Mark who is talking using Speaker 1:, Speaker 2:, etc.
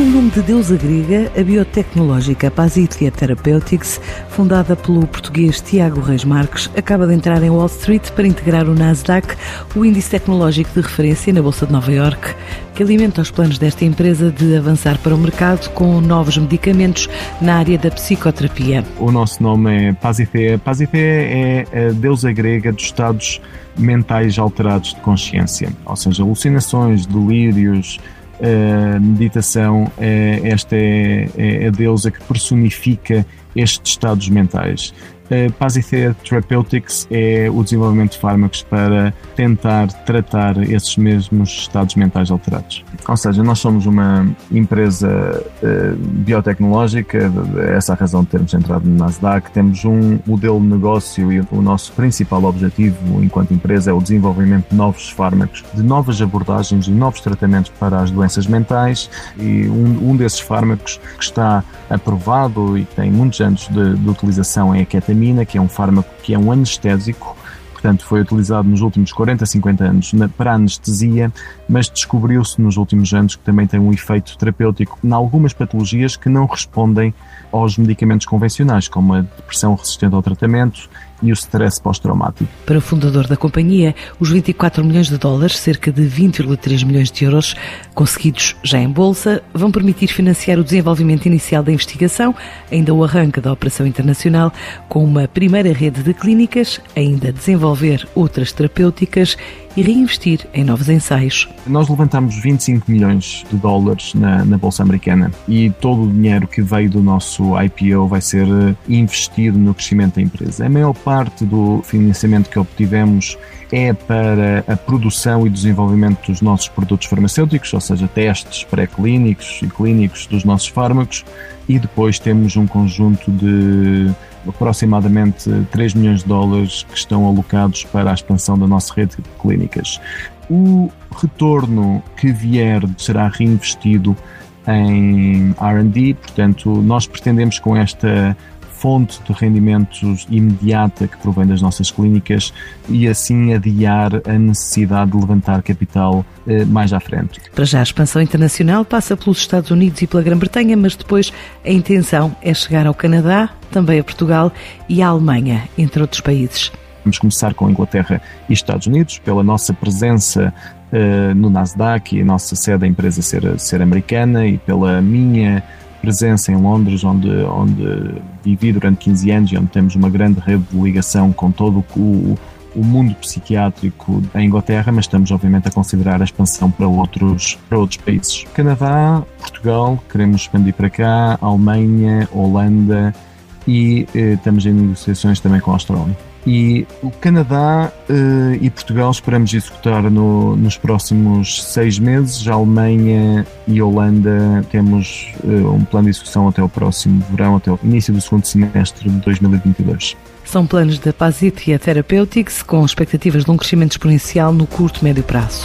Speaker 1: Com o nome de deusa grega, a biotecnológica Pasitia Therapeutics, fundada pelo português Tiago Reis Marques, acaba de entrar em Wall Street para integrar o Nasdaq, o índice tecnológico de referência na Bolsa de Nova York, que alimenta os planos desta empresa de avançar para o mercado com novos medicamentos na área da psicoterapia.
Speaker 2: O nosso nome é Pasithea. Pasithea é a deusa grega dos estados mentais alterados de consciência, ou seja, alucinações, delírios, a meditação, é, esta é, é a deusa que personifica estes estados mentais. A Pasithea Therapeutics é o desenvolvimento de fármacos para tentar tratar esses mesmos estados mentais alterados. Ou seja, nós somos uma empresa uh, biotecnológica, essa é a razão de termos entrado no Nasdaq. Temos um modelo de negócio e o nosso principal objetivo enquanto empresa é o desenvolvimento de novos fármacos, de novas abordagens e novos tratamentos para as doenças mentais. E um, um desses fármacos que está aprovado e que tem muitos anos de, de utilização é a ketamina que é um fármaco que é um anestésico, portanto foi utilizado nos últimos 40, 50 anos na, para anestesia, mas descobriu-se nos últimos anos que também tem um efeito terapêutico em algumas patologias que não respondem aos medicamentos convencionais, como a depressão resistente ao tratamento e o stress pós-traumático.
Speaker 1: Para o fundador da companhia, os 24 milhões de dólares, cerca de 20,3 milhões de euros, conseguidos já em bolsa, vão permitir financiar o desenvolvimento inicial da investigação, ainda o arranque da operação internacional, com uma primeira rede de clínicas, ainda desenvolver outras terapêuticas e reinvestir em novos ensaios.
Speaker 2: Nós levantamos 25 milhões de dólares na, na Bolsa Americana e todo o dinheiro que veio do nosso IPO vai ser eh, investido no crescimento da empresa. A maior parte do financiamento que obtivemos é para a produção e desenvolvimento dos nossos produtos farmacêuticos, ou seja, testes pré-clínicos e clínicos dos nossos fármacos, e depois temos um conjunto de aproximadamente 3 milhões de dólares que estão alocados para a expansão da nossa rede de clínicas. O retorno que vier será reinvestido em RD, portanto, nós pretendemos com esta fonte de rendimentos imediata que provém das nossas clínicas e assim adiar a necessidade de levantar capital eh, mais à frente.
Speaker 1: Para já a expansão internacional passa pelos Estados Unidos e pela Grã-Bretanha, mas depois a intenção é chegar ao Canadá, também a Portugal e à Alemanha, entre outros países.
Speaker 2: Vamos começar com a Inglaterra e Estados Unidos, pela nossa presença uh, no Nasdaq e a nossa sede da empresa ser, ser americana e pela minha presença em Londres, onde, onde vivi durante 15 anos e onde temos uma grande rede de ligação com todo o, o mundo psiquiátrico em Inglaterra, mas estamos obviamente a considerar a expansão para outros, para outros países. Canadá, Portugal, queremos expandir para cá, Alemanha, Holanda e eh, estamos em negociações também com a Austrália. E o Canadá uh, e Portugal esperamos executar no, nos próximos seis meses. A Alemanha e Holanda temos uh, um plano de execução até o próximo verão, até o início do segundo semestre de 2022.
Speaker 1: São planos da Pasitia Therapeutics com expectativas de um crescimento exponencial no curto e médio prazo.